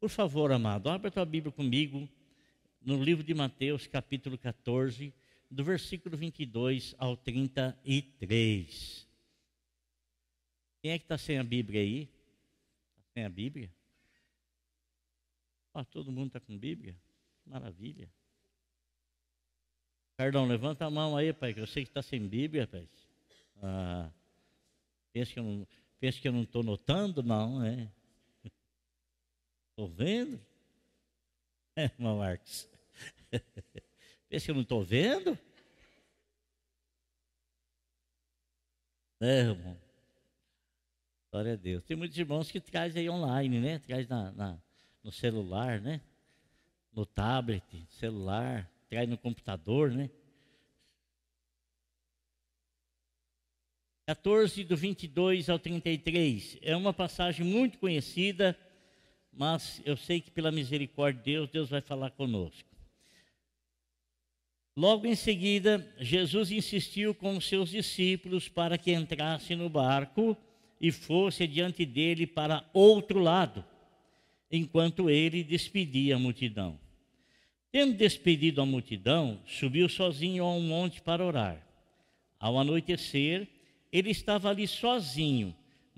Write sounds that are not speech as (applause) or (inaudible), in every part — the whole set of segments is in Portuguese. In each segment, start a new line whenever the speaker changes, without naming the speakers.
Por favor, amado, abra a tua Bíblia comigo no livro de Mateus, capítulo 14, do versículo 22 ao 33. Quem é que está sem a Bíblia aí? Está sem a Bíblia? Ah, todo mundo está com Bíblia? Maravilha. Perdão, levanta a mão aí, pai, que eu sei que está sem Bíblia, pai. Ah, pensa que eu não estou notando? Não, é. Estou vendo? É, irmão Marcos. (laughs) pensa que eu não estou vendo? É, irmão. Glória a Deus. Tem muitos irmãos que traz aí online, né? Traz na, na, no celular, né? No tablet, celular, traz no computador, né? 14, do 22 ao 33. É uma passagem muito conhecida, mas eu sei que pela misericórdia de Deus, Deus vai falar conosco. Logo em seguida, Jesus insistiu com os seus discípulos para que entrasse no barco e fosse diante dele para outro lado, enquanto ele despedia a multidão. Tendo despedido a multidão, subiu sozinho a um monte para orar. Ao anoitecer, ele estava ali sozinho,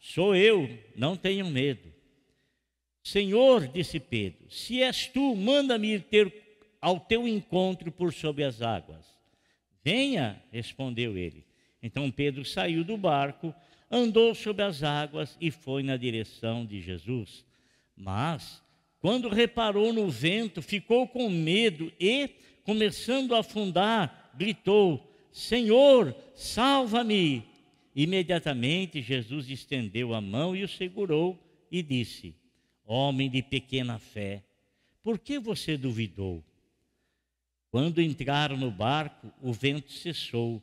sou eu, não tenham medo. Senhor, disse Pedro, se és tu, manda-me ir ter ao teu encontro por sobre as águas. Venha, respondeu ele. Então Pedro saiu do barco, andou sobre as águas e foi na direção de Jesus. Mas, quando reparou no vento, ficou com medo e, começando a afundar, gritou: Senhor, salva-me! Imediatamente Jesus estendeu a mão e o segurou e disse: Homem de pequena fé, por que você duvidou? Quando entraram no barco, o vento cessou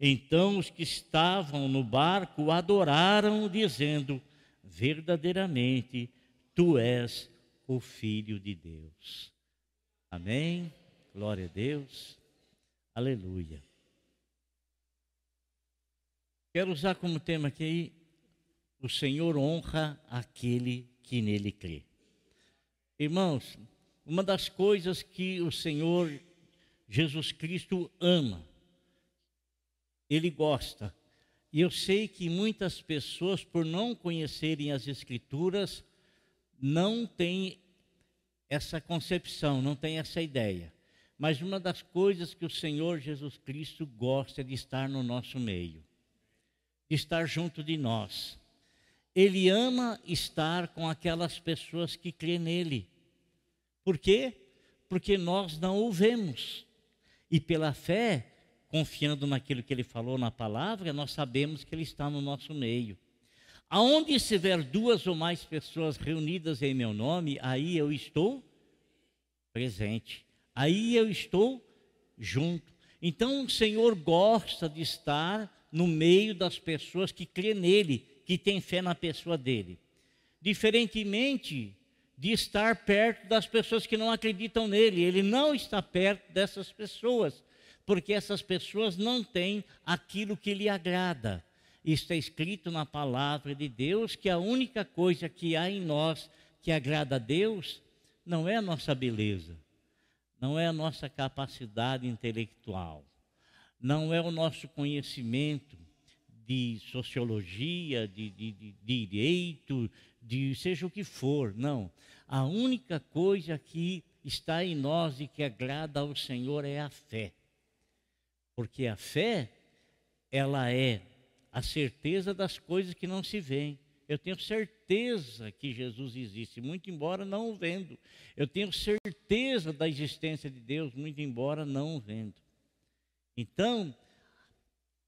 então os que estavam no barco adoraram, dizendo: Verdadeiramente, tu és o Filho de Deus. Amém? Glória a Deus. Aleluia. Quero usar como tema aqui: o Senhor honra aquele que nele crê. Irmãos, uma das coisas que o Senhor Jesus Cristo ama ele gosta. E eu sei que muitas pessoas, por não conhecerem as Escrituras, não têm essa concepção, não têm essa ideia. Mas uma das coisas que o Senhor Jesus Cristo gosta é de estar no nosso meio, estar junto de nós. Ele ama estar com aquelas pessoas que crêem nele. Por quê? Porque nós não o vemos. E pela fé, confiando naquilo que ele falou na palavra, nós sabemos que ele está no nosso meio. Aonde estiver duas ou mais pessoas reunidas em meu nome, aí eu estou presente. Aí eu estou junto. Então o Senhor gosta de estar no meio das pessoas que crê nele, que tem fé na pessoa dele. Diferentemente de estar perto das pessoas que não acreditam nele, ele não está perto dessas pessoas porque essas pessoas não têm aquilo que lhe agrada. Está escrito na palavra de Deus que a única coisa que há em nós que agrada a Deus não é a nossa beleza, não é a nossa capacidade intelectual, não é o nosso conhecimento de sociologia, de, de, de, direito, de seja o que for, não. A única coisa que está em nós e que agrada ao Senhor é a fé. Porque a fé, ela é a certeza das coisas que não se veem. Eu tenho certeza que Jesus existe, muito embora não o vendo. Eu tenho certeza da existência de Deus, muito embora não o vendo. Então,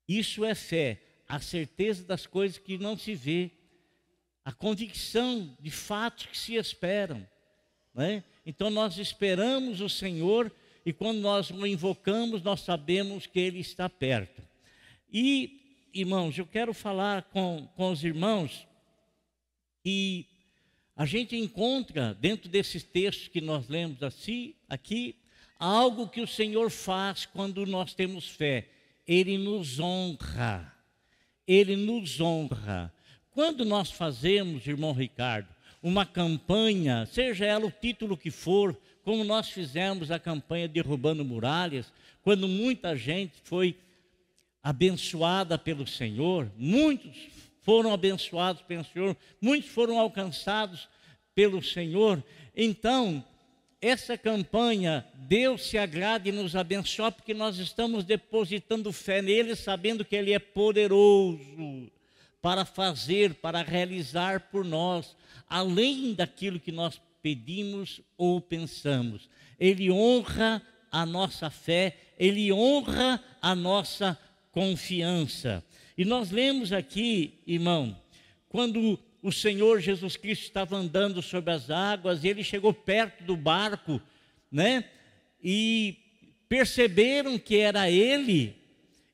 isso é fé, a certeza das coisas que não se vê, a convicção de fatos que se esperam. Né? Então nós esperamos o Senhor e quando nós o invocamos, nós sabemos que Ele está perto. E, irmãos, eu quero falar com, com os irmãos que a gente encontra dentro desses textos que nós lemos assim, aqui, algo que o Senhor faz quando nós temos fé. Ele nos honra. Ele nos honra. Quando nós fazemos, irmão Ricardo, uma campanha, seja ela o título que for, como nós fizemos a campanha Derrubando Muralhas, quando muita gente foi abençoada pelo Senhor, muitos foram abençoados pelo Senhor, muitos foram alcançados pelo Senhor. Então, essa campanha, Deus se agrada e nos abençoa, porque nós estamos depositando fé nele, sabendo que Ele é poderoso para fazer, para realizar por nós, além daquilo que nós pedimos ou pensamos. Ele honra a nossa fé, ele honra a nossa confiança. E nós lemos aqui, irmão, quando o Senhor Jesus Cristo estava andando sobre as águas, e ele chegou perto do barco, né? E perceberam que era ele,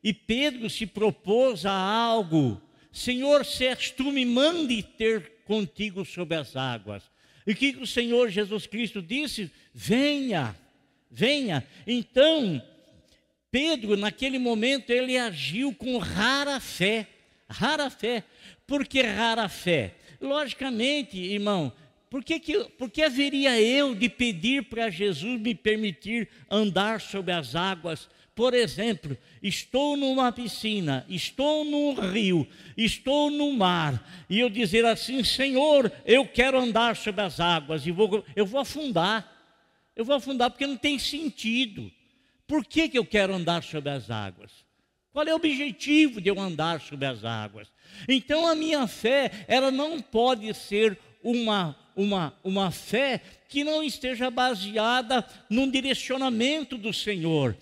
e Pedro se propôs a algo. Senhor, se és tu, me mande ter contigo sobre as águas. E o que o Senhor Jesus Cristo disse? Venha, venha. Então, Pedro, naquele momento, ele agiu com rara fé. Rara fé. Por que rara fé? Logicamente, irmão, por que, que, por que haveria eu de pedir para Jesus me permitir andar sobre as águas? Por exemplo, estou numa piscina, estou num rio, estou no mar, e eu dizer assim: Senhor, eu quero andar sobre as águas, e vou, eu vou afundar. Eu vou afundar porque não tem sentido. Por que, que eu quero andar sobre as águas? Qual é o objetivo de eu andar sobre as águas? Então a minha fé, ela não pode ser uma, uma, uma fé que não esteja baseada num direcionamento do Senhor.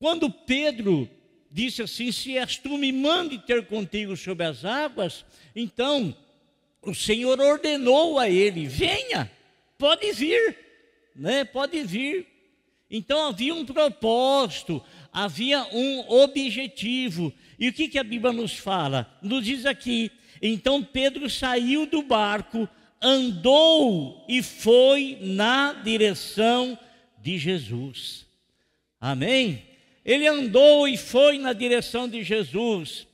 Quando Pedro disse assim: Se és tu, me mande ter contigo sobre as águas, então o Senhor ordenou a ele: Venha, pode vir, né? pode vir. Então havia um propósito, havia um objetivo. E o que, que a Bíblia nos fala? Nos diz aqui: então Pedro saiu do barco, andou e foi na direção de Jesus. Amém? Ele andou e foi na direção de Jesus,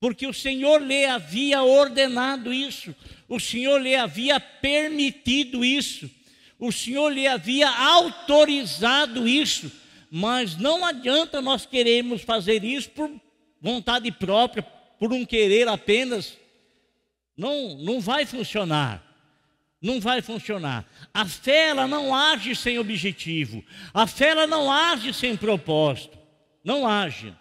porque o Senhor lhe havia ordenado isso, o Senhor lhe havia permitido isso o Senhor lhe havia autorizado isso, mas não adianta nós queremos fazer isso por vontade própria, por um querer apenas. Não, não vai funcionar. Não vai funcionar. A fé ela não age sem objetivo. A fé ela não age sem propósito. Não age.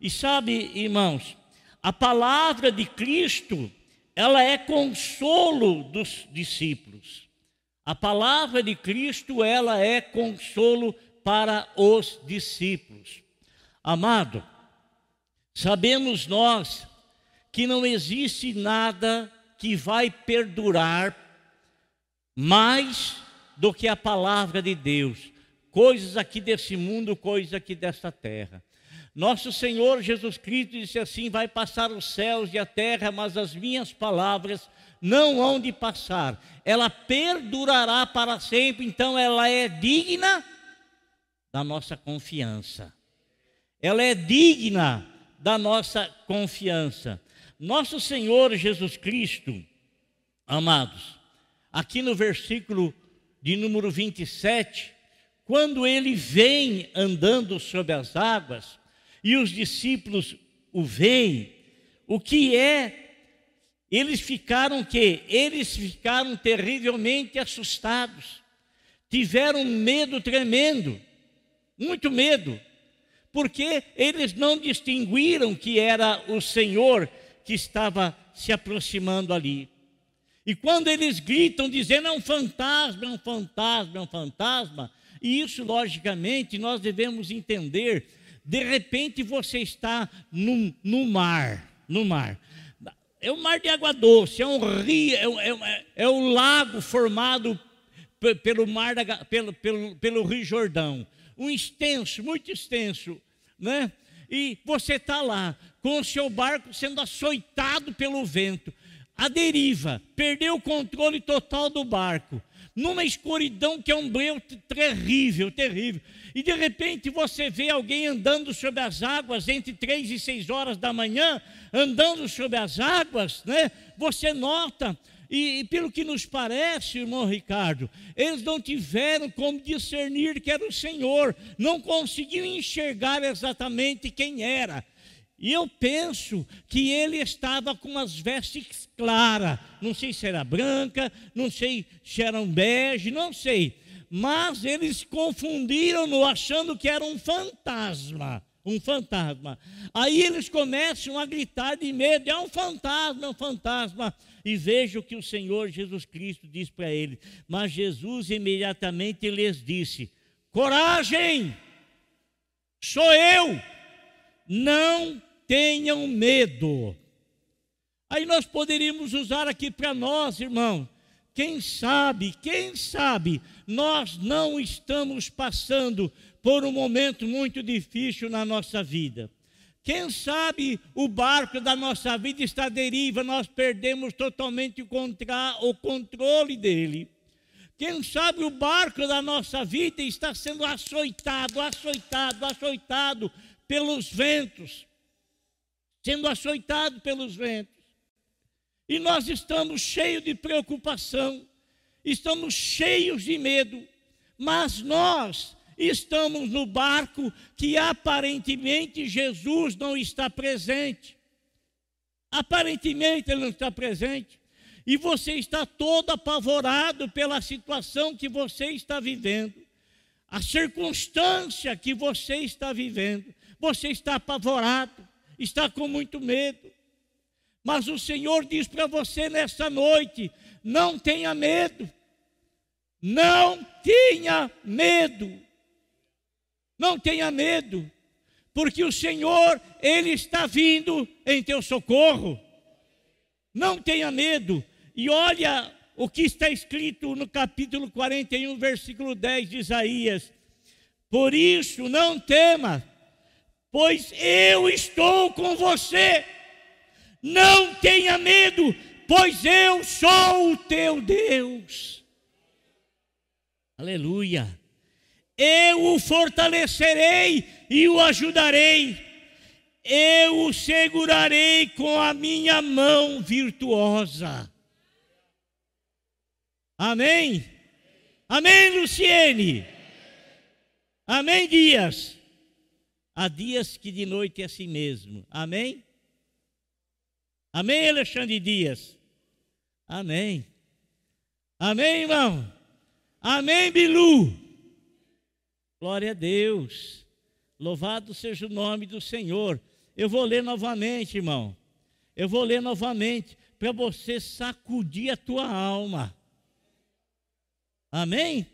E sabe, irmãos, a palavra de Cristo, ela é consolo dos discípulos. A palavra de Cristo, ela é consolo para os discípulos. Amado, sabemos nós que não existe nada que vai perdurar mais do que a palavra de Deus. Coisas aqui desse mundo, coisas aqui desta terra. Nosso Senhor Jesus Cristo disse assim: Vai passar os céus e a terra, mas as minhas palavras não hão de passar, ela perdurará para sempre, então ela é digna da nossa confiança. Ela é digna da nossa confiança. Nosso Senhor Jesus Cristo, amados, aqui no versículo de número 27, quando ele vem andando sobre as águas e os discípulos o veem, o que é eles ficaram que? Eles ficaram terrivelmente assustados. Tiveram medo tremendo, muito medo, porque eles não distinguiram que era o Senhor que estava se aproximando ali. E quando eles gritam dizendo é um fantasma, é um fantasma, é um fantasma, e isso logicamente nós devemos entender. De repente você está no, no mar, no mar é um mar de água doce, é um rio, é, é, é, é um lago formado pelo mar, da, pelo, pelo, pelo Rio Jordão. Um extenso, muito extenso, né? E você está lá, com o seu barco sendo açoitado pelo vento, a deriva, perdeu o controle total do barco, numa escuridão que é um breu terrível, terrível. E de repente você vê alguém andando sobre as águas entre três e seis horas da manhã, andando sobre as águas, né? Você nota e, e, pelo que nos parece, irmão Ricardo, eles não tiveram como discernir que era o Senhor, não conseguiam enxergar exatamente quem era. E eu penso que ele estava com as vestes claras, não sei se era branca, não sei se era um bege, não sei. Mas eles confundiram-no achando que era um fantasma um fantasma. Aí eles começam a gritar de medo: é um fantasma, é um fantasma. E veja o que o Senhor Jesus Cristo diz para eles. Mas Jesus imediatamente lhes disse: Coragem, sou eu, não tenham medo. Aí nós poderíamos usar aqui para nós, irmão. Quem sabe, quem sabe, nós não estamos passando por um momento muito difícil na nossa vida. Quem sabe o barco da nossa vida está à deriva, nós perdemos totalmente o, controle dele. Quem sabe o barco da nossa vida está sendo açoitado, açoitado, açoitado pelos ventos, sendo açoitado pelos ventos. E nós estamos cheios de preocupação, estamos cheios de medo, mas nós estamos no barco que aparentemente Jesus não está presente. Aparentemente ele não está presente. E você está todo apavorado pela situação que você está vivendo, a circunstância que você está vivendo. Você está apavorado, está com muito medo. Mas o Senhor diz para você nessa noite: não tenha medo, não tenha medo. Não tenha medo, porque o Senhor, Ele está vindo em teu socorro. Não tenha medo. E olha o que está escrito no capítulo 41, versículo 10 de Isaías. Por isso não tema, pois eu estou com você. Não tenha medo, pois eu sou o teu Deus. Aleluia eu o fortalecerei e o ajudarei, eu o segurarei com a minha mão virtuosa. Amém? Amém, Luciene? Amém, Dias? Há dias que de noite é assim mesmo. Amém? Amém, Alexandre Dias? Amém. Amém, irmão? Amém, Bilu? Glória a Deus. Louvado seja o nome do Senhor. Eu vou ler novamente, irmão. Eu vou ler novamente para você sacudir a tua alma. Amém?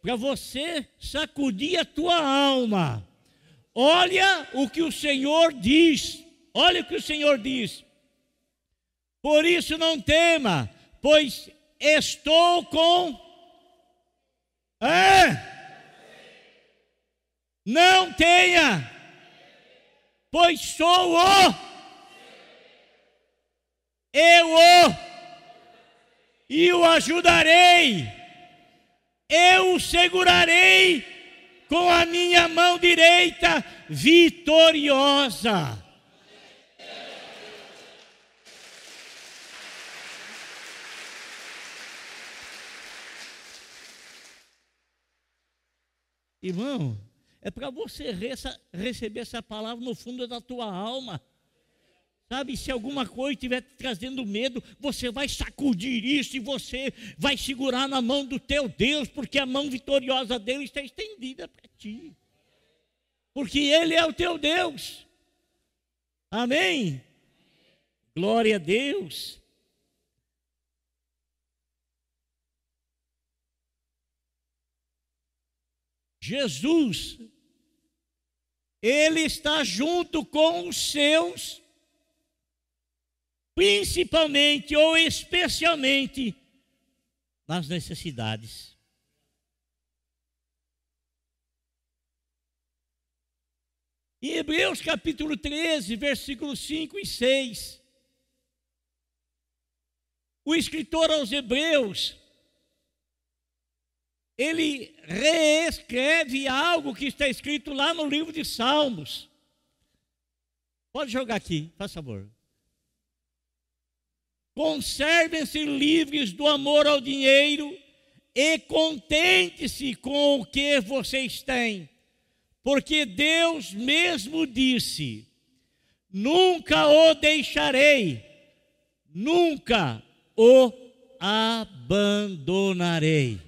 Para você sacudir a tua alma. Olha o que o Senhor diz. Olha o que o Senhor diz. Por isso não tema, pois estou com. É não tenha, pois sou o, eu o, e o ajudarei, eu o segurarei com a minha mão direita vitoriosa. Irmão, é para você receber essa palavra no fundo da tua alma. Sabe, se alguma coisa estiver trazendo medo, você vai sacudir isso e você vai segurar na mão do teu Deus, porque a mão vitoriosa dele está estendida para ti. Porque ele é o teu Deus. Amém? Glória a Deus. Jesus ele está junto com os seus, principalmente ou especialmente nas necessidades. Em Hebreus capítulo 13, versículos 5 e 6, o escritor aos Hebreus, ele reescreve algo que está escrito lá no livro de Salmos. Pode jogar aqui, faz favor. Conservem-se livres do amor ao dinheiro e contente-se com o que vocês têm, porque Deus mesmo disse: Nunca o deixarei, nunca o abandonarei.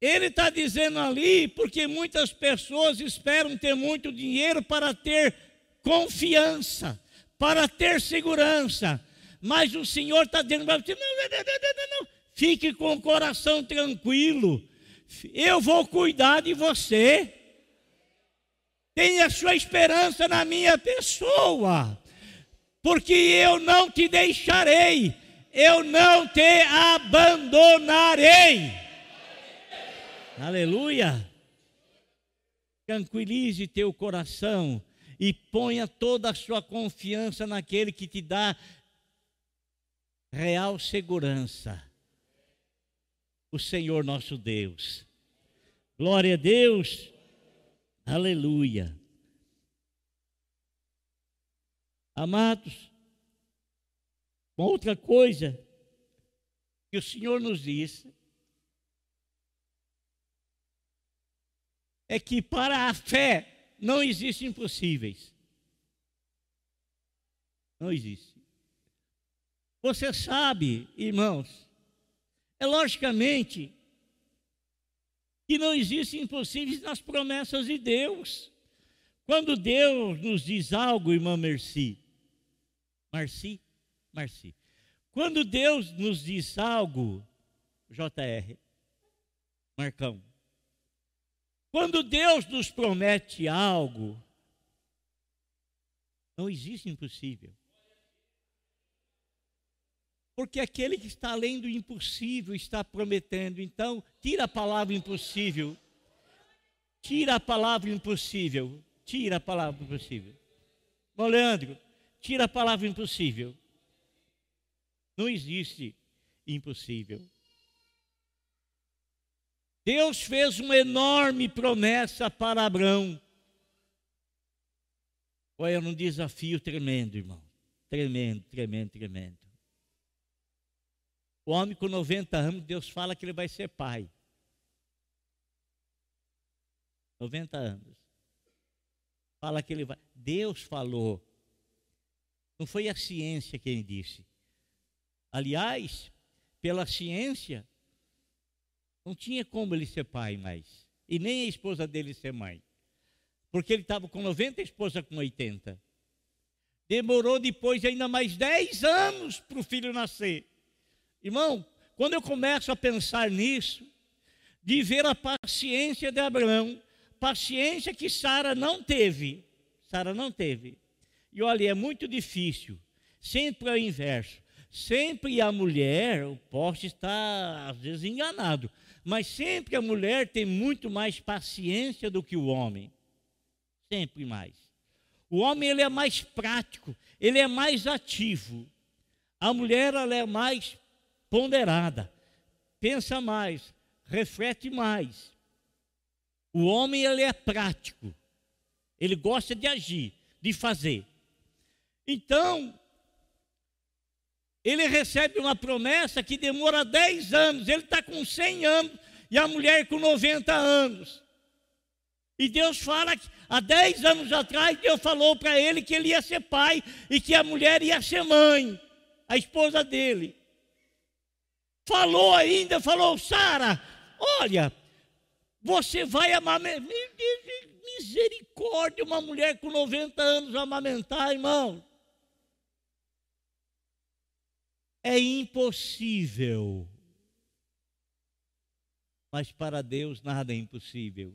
Ele está dizendo ali porque muitas pessoas esperam ter muito dinheiro para ter confiança, para ter segurança. Mas o Senhor está dizendo para você: não, não, não, não, fique com o coração tranquilo. Eu vou cuidar de você. Tenha sua esperança na minha pessoa, porque eu não te deixarei, eu não te abandonarei. Aleluia! Tranquilize teu coração e ponha toda a sua confiança naquele que te dá real segurança. O Senhor nosso Deus. Glória a Deus. Aleluia. Amados, uma outra coisa que o Senhor nos disse é que para a fé não existem impossíveis. Não existe. Você sabe, irmãos, é logicamente que não existem impossíveis nas promessas de Deus. Quando Deus nos diz algo, irmã Merci, Marci, Marci. Quando Deus nos diz algo, JR, Marcão, quando Deus nos promete algo, não existe impossível. Porque aquele que está além do impossível está prometendo. Então, tira a palavra impossível. Tira a palavra impossível. Tira a palavra impossível. Bom, Leandro, tira a palavra impossível. Não existe impossível. Deus fez uma enorme promessa para Abraão. Olha, um desafio tremendo, irmão. Tremendo, tremendo, tremendo. O homem com 90 anos, Deus fala que ele vai ser pai. 90 anos. Fala que ele vai. Deus falou. Não foi a ciência quem disse. Aliás, pela ciência, não tinha como ele ser pai mais. E nem a esposa dele ser mãe. Porque ele estava com 90 e a esposa com 80. Demorou depois ainda mais 10 anos para o filho nascer. Irmão, quando eu começo a pensar nisso, de ver a paciência de Abraão, paciência que Sara não teve. Sara não teve. E olha, é muito difícil. Sempre é o inverso. Sempre a mulher, o poste está às vezes enganado mas sempre a mulher tem muito mais paciência do que o homem. Sempre mais. O homem ele é mais prático, ele é mais ativo. A mulher ela é mais ponderada, pensa mais, reflete mais. O homem ele é prático. Ele gosta de agir, de fazer. Então, ele recebe uma promessa que demora 10 anos, ele está com 100 anos e a mulher com 90 anos. E Deus fala que há 10 anos atrás, Deus falou para ele que ele ia ser pai e que a mulher ia ser mãe, a esposa dele. Falou ainda, falou, Sara, olha, você vai amamentar. Misericórdia, uma mulher com 90 anos amamentar, irmão. É impossível. Mas para Deus nada é impossível.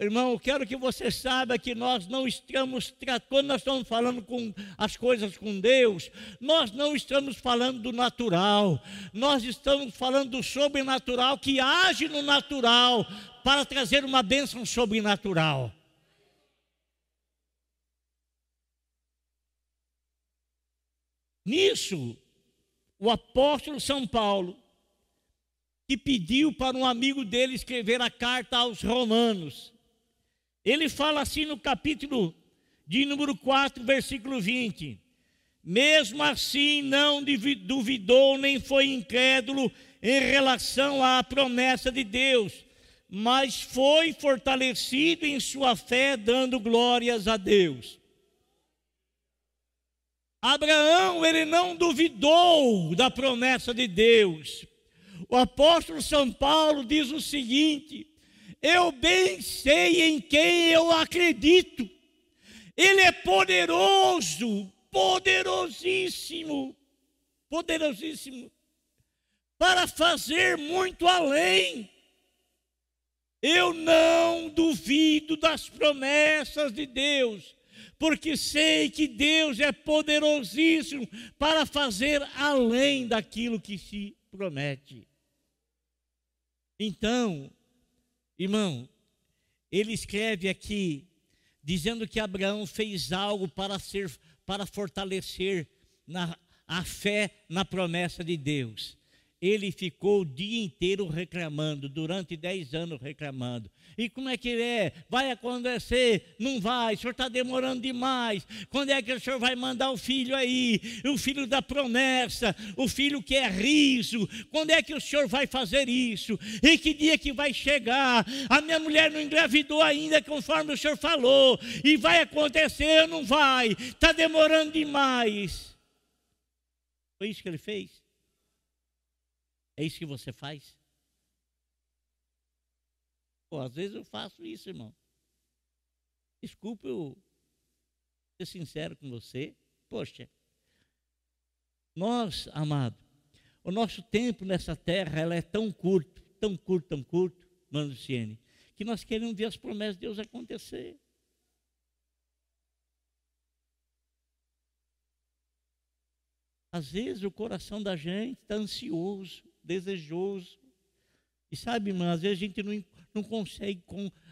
Irmão, eu quero que você saiba que nós não estamos, quando nós estamos falando com as coisas com Deus, nós não estamos falando do natural, nós estamos falando do sobrenatural que age no natural para trazer uma bênção sobrenatural. Nisso, o apóstolo São Paulo, que pediu para um amigo dele escrever a carta aos Romanos, ele fala assim no capítulo de número 4, versículo 20: Mesmo assim não duvidou nem foi incrédulo em relação à promessa de Deus, mas foi fortalecido em sua fé, dando glórias a Deus. Abraão, ele não duvidou da promessa de Deus. O apóstolo São Paulo diz o seguinte: eu bem sei em quem eu acredito. Ele é poderoso, poderosíssimo, poderosíssimo, para fazer muito além. Eu não duvido das promessas de Deus, porque sei que Deus é poderosíssimo para fazer além daquilo que se promete. Então, Irmão, ele escreve aqui dizendo que Abraão fez algo para ser para fortalecer na, a fé na promessa de Deus ele ficou o dia inteiro reclamando, durante dez anos reclamando. E como é que é? Vai acontecer? Não vai, o senhor está demorando demais. Quando é que o senhor vai mandar o filho aí? O filho da promessa, o filho que é riso. Quando é que o senhor vai fazer isso? E que dia que vai chegar? A minha mulher não engravidou ainda, conforme o senhor falou. E vai acontecer não vai? Está demorando demais. Foi isso que ele fez? É isso que você faz? Pô, às vezes eu faço isso, irmão. Desculpe eu ser sincero com você. Poxa, nós, amado, o nosso tempo nessa terra ela é tão curto, tão curto, tão curto, mano Ciene, que nós queremos ver as promessas de Deus acontecer. Às vezes o coração da gente está ansioso, desejoso. E sabe, irmã, às vezes a gente não, não consegue,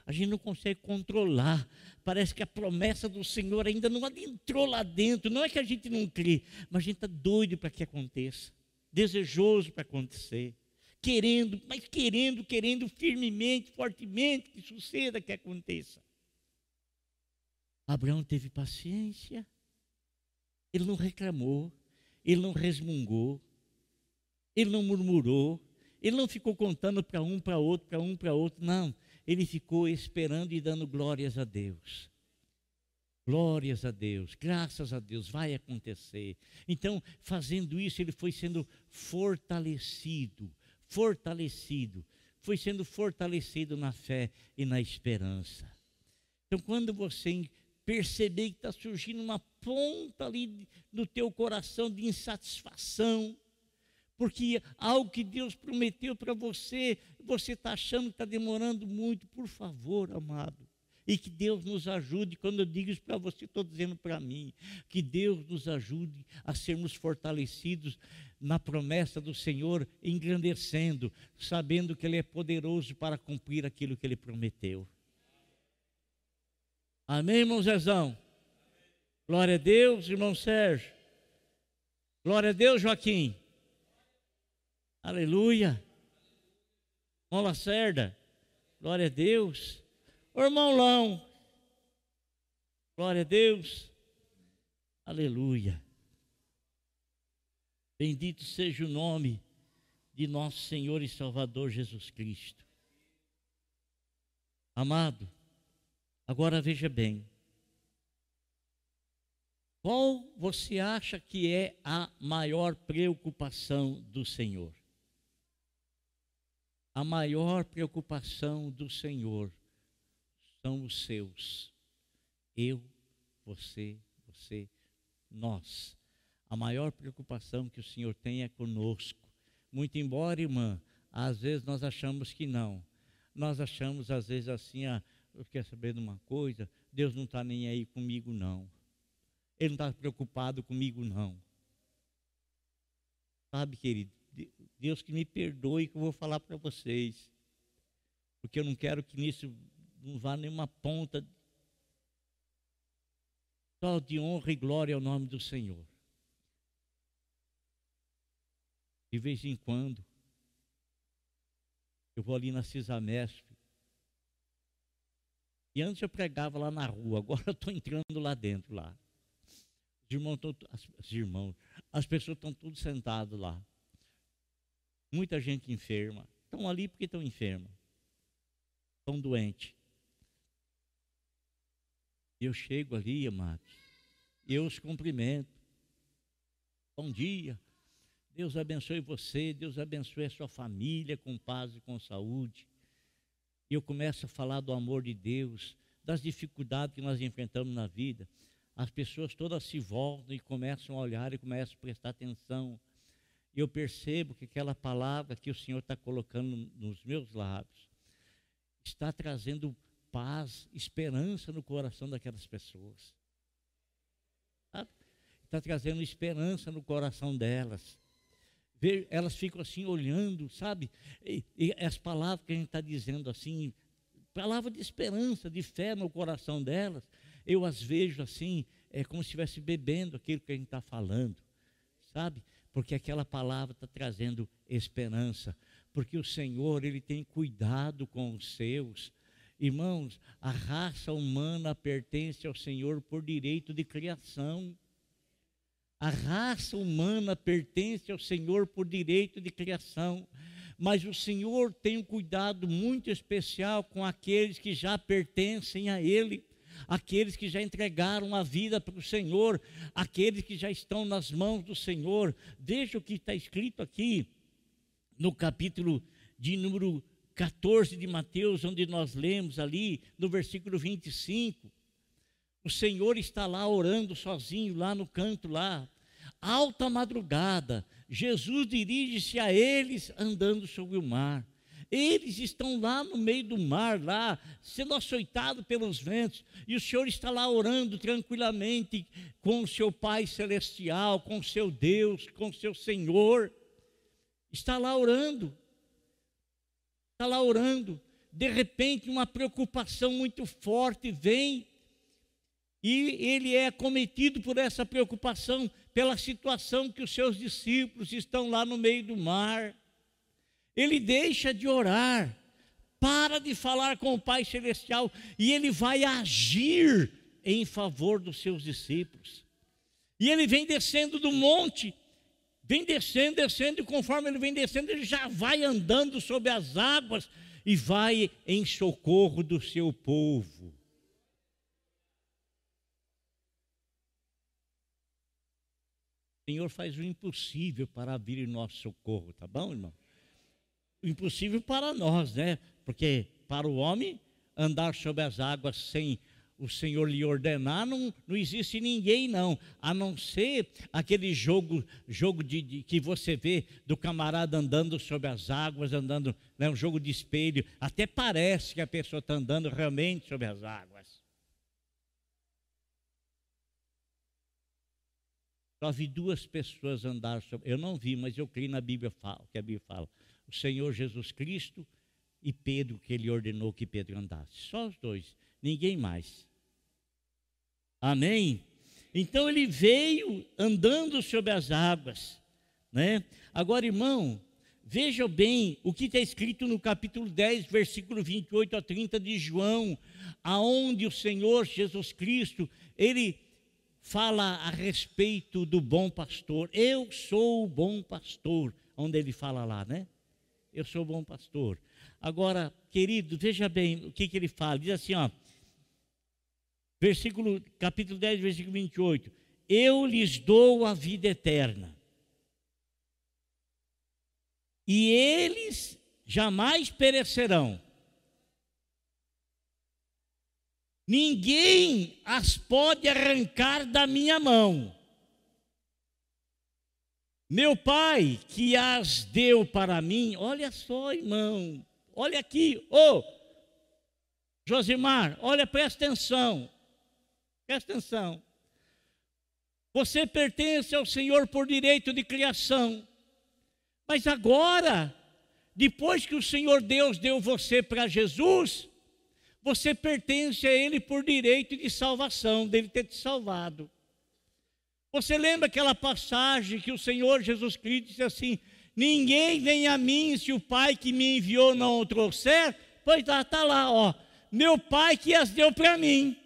a gente não consegue controlar. Parece que a promessa do Senhor ainda não adentrou lá dentro. Não é que a gente não crê, mas a gente está doido para que aconteça, desejoso para acontecer, querendo, mas querendo, querendo firmemente, fortemente que suceda, que aconteça. Abraão teve paciência, ele não reclamou, ele não resmungou, ele não murmurou, ele não ficou contando para um, para outro, para um, para outro, não. Ele ficou esperando e dando glórias a Deus. Glórias a Deus, graças a Deus, vai acontecer. Então, fazendo isso, ele foi sendo fortalecido, fortalecido, foi sendo fortalecido na fé e na esperança. Então, quando você perceber que está surgindo uma ponta ali no teu coração de insatisfação, porque algo que Deus prometeu para você, você está achando que está demorando muito, por favor, amado. E que Deus nos ajude, quando eu digo isso para você, estou dizendo para mim, que Deus nos ajude a sermos fortalecidos na promessa do Senhor, engrandecendo, sabendo que Ele é poderoso para cumprir aquilo que Ele prometeu. Amém, irmão Zezão? Glória a Deus, irmão Sérgio. Glória a Deus, Joaquim. Aleluia. Irmão Lacerda. Glória a Deus. Ô irmão Lão. Glória a Deus. Aleluia. Bendito seja o nome de nosso Senhor e Salvador Jesus Cristo. Amado, agora veja bem. Qual você acha que é a maior preocupação do Senhor? A maior preocupação do Senhor são os seus. Eu, você, você, nós. A maior preocupação que o Senhor tem é conosco. Muito embora, irmã, às vezes nós achamos que não. Nós achamos, às vezes, assim, ah, eu quero saber de uma coisa, Deus não está nem aí comigo, não. Ele não está preocupado comigo, não. Sabe, querido, Deus que me perdoe que eu vou falar para vocês. Porque eu não quero que nisso não vá nenhuma ponta. Só de honra e glória ao nome do Senhor. De vez em quando, eu vou ali na Cisamesp. E antes eu pregava lá na rua, agora eu estou entrando lá dentro lá. Os irmãos, tão, as, os irmãos, as pessoas estão tudo sentadas lá. Muita gente enferma. Estão ali porque estão enfermas. Estão doentes. Eu chego ali, amados, eu os cumprimento. Bom dia. Deus abençoe você, Deus abençoe a sua família com paz e com saúde. E eu começo a falar do amor de Deus, das dificuldades que nós enfrentamos na vida. As pessoas todas se voltam e começam a olhar e começam a prestar atenção. Eu percebo que aquela palavra que o Senhor está colocando nos meus lábios está trazendo paz, esperança no coração daquelas pessoas. Está trazendo esperança no coração delas elas ficam assim olhando, sabe? E, e as palavras que a gente está dizendo assim, palavra de esperança, de fé no coração delas, eu as vejo assim, é como se estivesse bebendo aquilo que a gente está falando, sabe? Porque aquela palavra está trazendo esperança, porque o Senhor, Ele tem cuidado com os seus. Irmãos, a raça humana pertence ao Senhor por direito de criação. A raça humana pertence ao Senhor por direito de criação, mas o Senhor tem um cuidado muito especial com aqueles que já pertencem a Ele, aqueles que já entregaram a vida para o Senhor, aqueles que já estão nas mãos do Senhor. Veja o que está escrito aqui no capítulo de número 14 de Mateus, onde nós lemos ali, no versículo 25. O Senhor está lá orando sozinho, lá no canto lá. Alta madrugada, Jesus dirige-se a eles andando sobre o mar. Eles estão lá no meio do mar, lá, sendo açoitados pelos ventos, e o Senhor está lá orando tranquilamente com o seu Pai Celestial, com o seu Deus, com o seu Senhor. Está lá orando. Está lá orando. De repente, uma preocupação muito forte vem e ele é cometido por essa preocupação, pela situação que os seus discípulos estão lá no meio do mar. Ele deixa de orar, para de falar com o Pai Celestial e ele vai agir em favor dos seus discípulos. E ele vem descendo do monte, vem descendo, descendo, e conforme ele vem descendo, ele já vai andando sobre as águas e vai em socorro do seu povo. Senhor faz o impossível para vir em nosso socorro, tá bom, irmão? Impossível para nós, né? Porque para o homem andar sobre as águas sem o Senhor lhe ordenar, não, não existe ninguém não, a não ser aquele jogo, jogo de, de que você vê do camarada andando sobre as águas, andando, né, um jogo de espelho, até parece que a pessoa está andando realmente sobre as águas. Só vi duas pessoas andar sobre. Eu não vi, mas eu creio na Bíblia fala, que a Bíblia fala. O Senhor Jesus Cristo e Pedro, que ele ordenou que Pedro andasse. Só os dois, ninguém mais. Amém? Então ele veio andando sobre as águas. Né? Agora, irmão, veja bem o que está escrito no capítulo 10, versículo 28 a 30 de João, aonde o Senhor Jesus Cristo, ele fala a respeito do bom pastor. Eu sou o bom pastor, onde ele fala lá, né? Eu sou o bom pastor. Agora, querido, veja bem o que, que ele fala. Diz assim, ó. Versículo, capítulo 10, versículo 28. Eu lhes dou a vida eterna. E eles jamais perecerão ninguém as pode arrancar da minha mão. Meu pai que as deu para mim, olha só, irmão, olha aqui, ô, oh, Josimar, olha, presta atenção. Presta atenção. Você pertence ao Senhor por direito de criação. Mas agora, depois que o Senhor Deus deu você para Jesus, você pertence a Ele por direito de salvação, dele ter te salvado. Você lembra aquela passagem que o Senhor Jesus Cristo disse assim: Ninguém vem a mim se o Pai que me enviou não o trouxer? Pois lá, está lá, ó. Meu Pai que as deu para mim.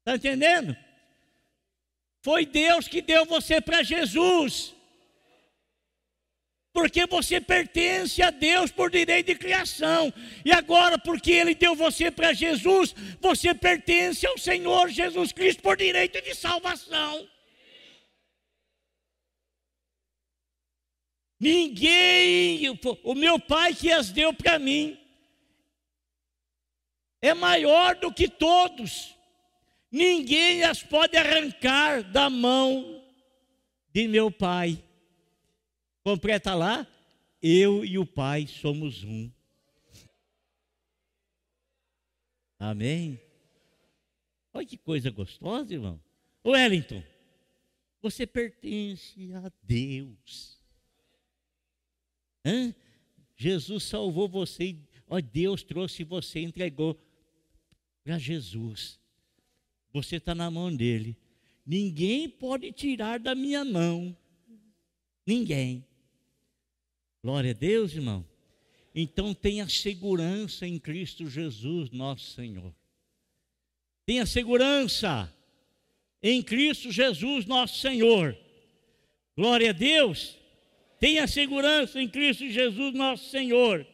Está entendendo? Foi Deus que deu você para Jesus. Porque você pertence a Deus por direito de criação. E agora, porque Ele deu você para Jesus, você pertence ao Senhor Jesus Cristo por direito de salvação. Ninguém, o meu Pai que as deu para mim, é maior do que todos. Ninguém as pode arrancar da mão de meu Pai. Completa lá, eu e o Pai somos um. Amém? Olha que coisa gostosa, irmão. Wellington, você pertence a Deus. Hã? Jesus salvou você, ó, Deus trouxe você, entregou para Jesus. Você está na mão dele. Ninguém pode tirar da minha mão. Ninguém. Glória a Deus, irmão. Então tenha segurança em Cristo Jesus, nosso Senhor. Tenha segurança em Cristo Jesus, nosso Senhor. Glória a Deus. Tenha segurança em Cristo Jesus, nosso Senhor.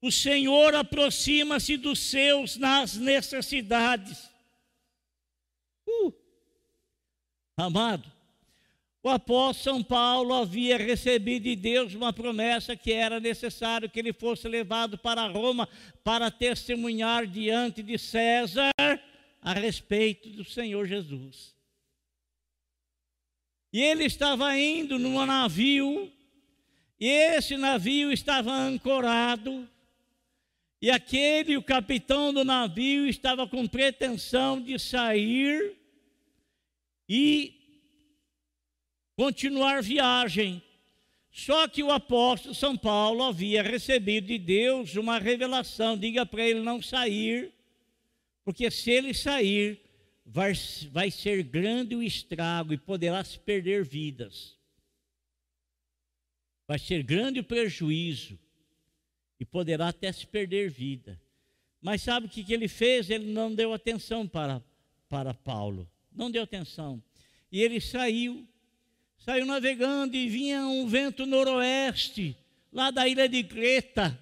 O Senhor aproxima-se dos seus nas necessidades. Uh, amado, o apóstolo São Paulo havia recebido de Deus uma promessa que era necessário que ele fosse levado para Roma para testemunhar diante de César a respeito do Senhor Jesus. E ele estava indo num navio, e esse navio estava ancorado e aquele, o capitão do navio, estava com pretensão de sair e continuar viagem. Só que o apóstolo São Paulo havia recebido de Deus uma revelação: diga para ele não sair, porque se ele sair, vai, vai ser grande o estrago e poderá se perder vidas. Vai ser grande o prejuízo e poderá até se perder vida. Mas sabe o que, ele fez? Ele não deu atenção para, para Paulo, não deu atenção. E ele saiu, saiu navegando e vinha um vento noroeste, lá da ilha de Creta.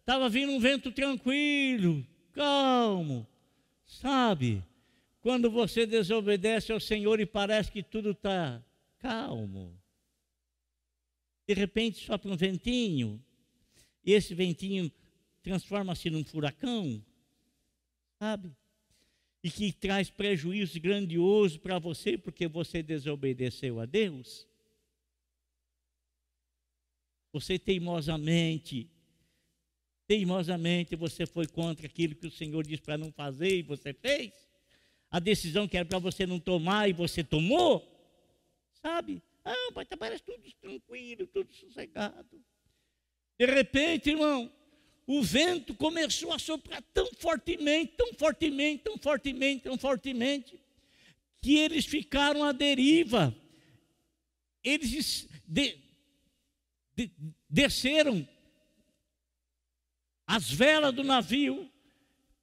Estava vindo um vento tranquilo, calmo, sabe? Quando você desobedece ao Senhor e parece que tudo está calmo. De repente sopra um ventinho, e esse ventinho transforma-se num furacão, sabe? E que traz prejuízo grandioso para você porque você desobedeceu a Deus. Você teimosamente, teimosamente você foi contra aquilo que o Senhor disse para não fazer e você fez. A decisão que era para você não tomar e você tomou, sabe? Ah, pai, tá, parece tudo tranquilo, tudo sossegado. De repente, irmão, o vento começou a soprar tão fortemente, tão fortemente, tão fortemente, tão fortemente, que eles ficaram à deriva. Eles de, de, desceram as velas do navio,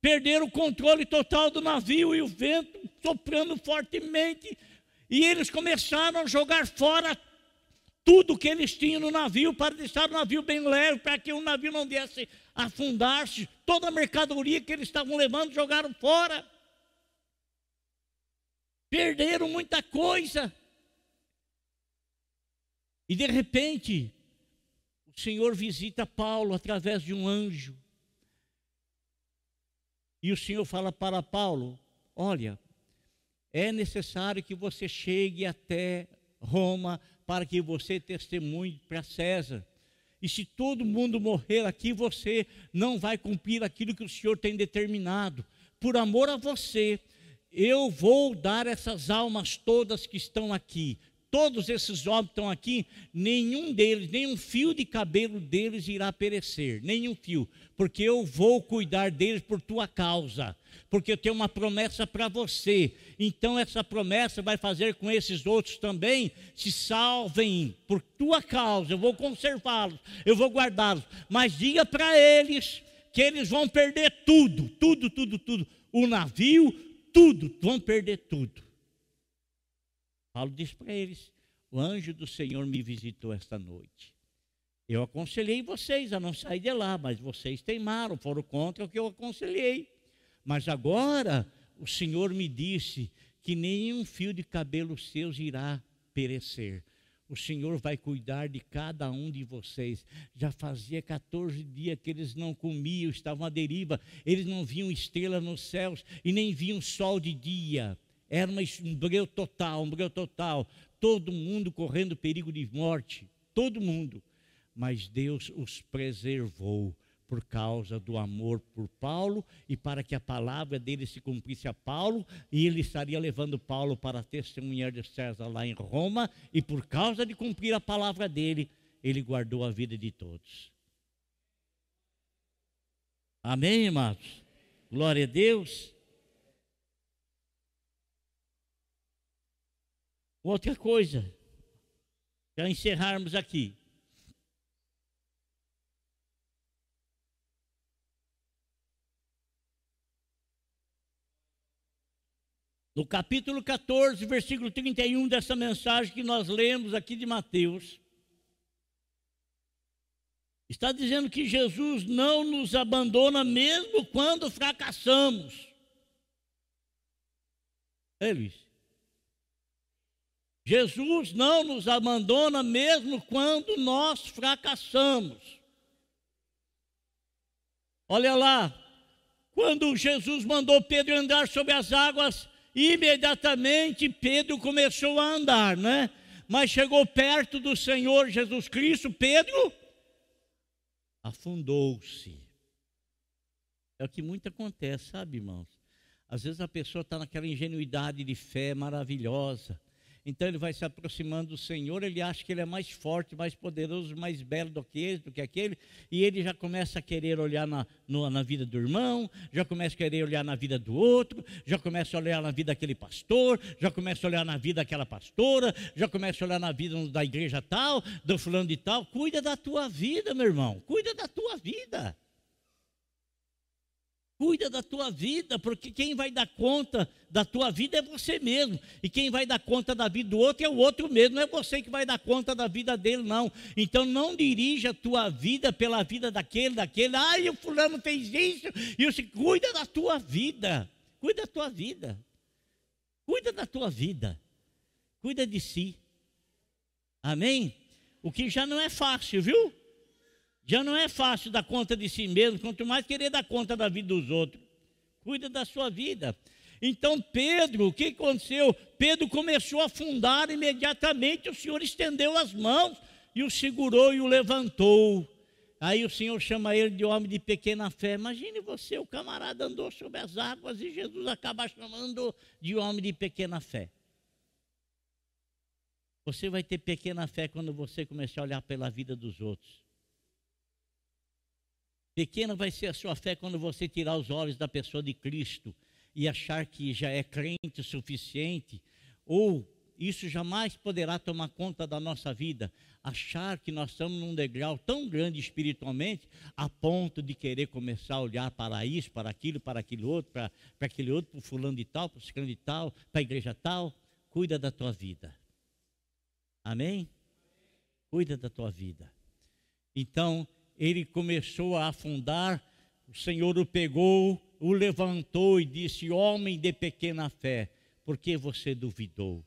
perderam o controle total do navio e o vento soprando fortemente, e eles começaram a jogar fora tudo que eles tinham no navio para deixar o navio bem leve, para que o navio não viesse afundar-se. Toda a mercadoria que eles estavam levando jogaram fora. Perderam muita coisa. E de repente, o Senhor visita Paulo através de um anjo. E o Senhor fala para Paulo: Olha, é necessário que você chegue até Roma para que você testemunhe para César. E se todo mundo morrer aqui, você não vai cumprir aquilo que o Senhor tem determinado. Por amor a você, eu vou dar essas almas todas que estão aqui. Todos esses homens estão aqui, nenhum deles, nenhum fio de cabelo deles irá perecer, nenhum fio, porque eu vou cuidar deles por tua causa, porque eu tenho uma promessa para você. Então, essa promessa vai fazer com esses outros também se salvem por tua causa. Eu vou conservá-los, eu vou guardá-los, mas diga para eles que eles vão perder tudo, tudo, tudo, tudo. O navio, tudo, vão perder tudo. Paulo diz para eles: O anjo do Senhor me visitou esta noite. Eu aconselhei vocês a não sair de lá, mas vocês teimaram, foram contra o que eu aconselhei. Mas agora o Senhor me disse que nenhum fio de cabelo seus irá perecer. O Senhor vai cuidar de cada um de vocês. Já fazia 14 dias que eles não comiam, estavam à deriva, eles não viam estrela nos céus e nem viam sol de dia. Era um breu total, um breu total. Todo mundo correndo perigo de morte, todo mundo. Mas Deus os preservou por causa do amor por Paulo e para que a palavra dele se cumprisse a Paulo, e ele estaria levando Paulo para testemunhar de César lá em Roma, e por causa de cumprir a palavra dele, ele guardou a vida de todos. Amém, irmãos? Glória a Deus. Outra coisa, para encerrarmos aqui. No capítulo 14, versículo 31 dessa mensagem que nós lemos aqui de Mateus, está dizendo que Jesus não nos abandona mesmo quando fracassamos. É, Luiz? Jesus não nos abandona mesmo quando nós fracassamos. Olha lá, quando Jesus mandou Pedro andar sobre as águas, imediatamente Pedro começou a andar, né? Mas chegou perto do Senhor Jesus Cristo, Pedro afundou-se. É o que muito acontece, sabe, irmãos? Às vezes a pessoa está naquela ingenuidade de fé maravilhosa, então ele vai se aproximando do Senhor, ele acha que ele é mais forte, mais poderoso, mais belo do que ele, do que aquele, e ele já começa a querer olhar na, no, na vida do irmão, já começa a querer olhar na vida do outro, já começa a olhar na vida daquele pastor, já começa a olhar na vida daquela pastora, já começa a olhar na vida da igreja tal, do fulano de tal. Cuida da tua vida, meu irmão, cuida da tua vida. Cuida da tua vida, porque quem vai dar conta da tua vida é você mesmo. E quem vai dar conta da vida do outro é o outro mesmo. Não é você que vai dar conta da vida dele, não. Então não dirija a tua vida pela vida daquele, daquele. Ai, o fulano fez isso. E você cuida da tua vida. Cuida da tua vida. Cuida da tua vida. Cuida de si. Amém? O que já não é fácil, viu? Já não é fácil dar conta de si mesmo, quanto mais querer dar conta da vida dos outros. Cuida da sua vida. Então, Pedro, o que aconteceu? Pedro começou a afundar imediatamente, o Senhor estendeu as mãos e o segurou e o levantou. Aí o Senhor chama ele de homem de pequena fé. Imagine você, o camarada andou sobre as águas e Jesus acaba chamando de homem de pequena fé. Você vai ter pequena fé quando você começar a olhar pela vida dos outros. Pequena vai ser a sua fé quando você tirar os olhos da pessoa de Cristo e achar que já é crente o suficiente, ou isso jamais poderá tomar conta da nossa vida. Achar que nós estamos num degrau tão grande espiritualmente, a ponto de querer começar a olhar para isso, para aquilo, para aquele outro, para, para aquele outro, para o fulano de tal, para o ciclano de tal, para a igreja tal. Cuida da tua vida. Amém? Cuida da tua vida. Então, ele começou a afundar, o Senhor o pegou, o levantou e disse: Homem de pequena fé, por que você duvidou?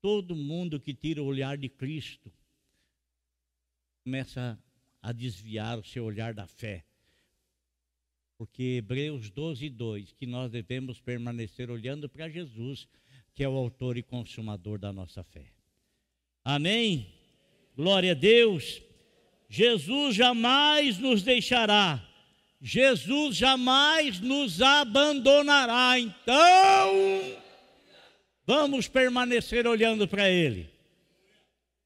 Todo mundo que tira o olhar de Cristo começa a desviar o seu olhar da fé. Porque Hebreus 12, 2, que nós devemos permanecer olhando para Jesus, que é o autor e consumador da nossa fé. Amém? Glória a Deus. Jesus jamais nos deixará. Jesus jamais nos abandonará. Então, vamos permanecer olhando para Ele.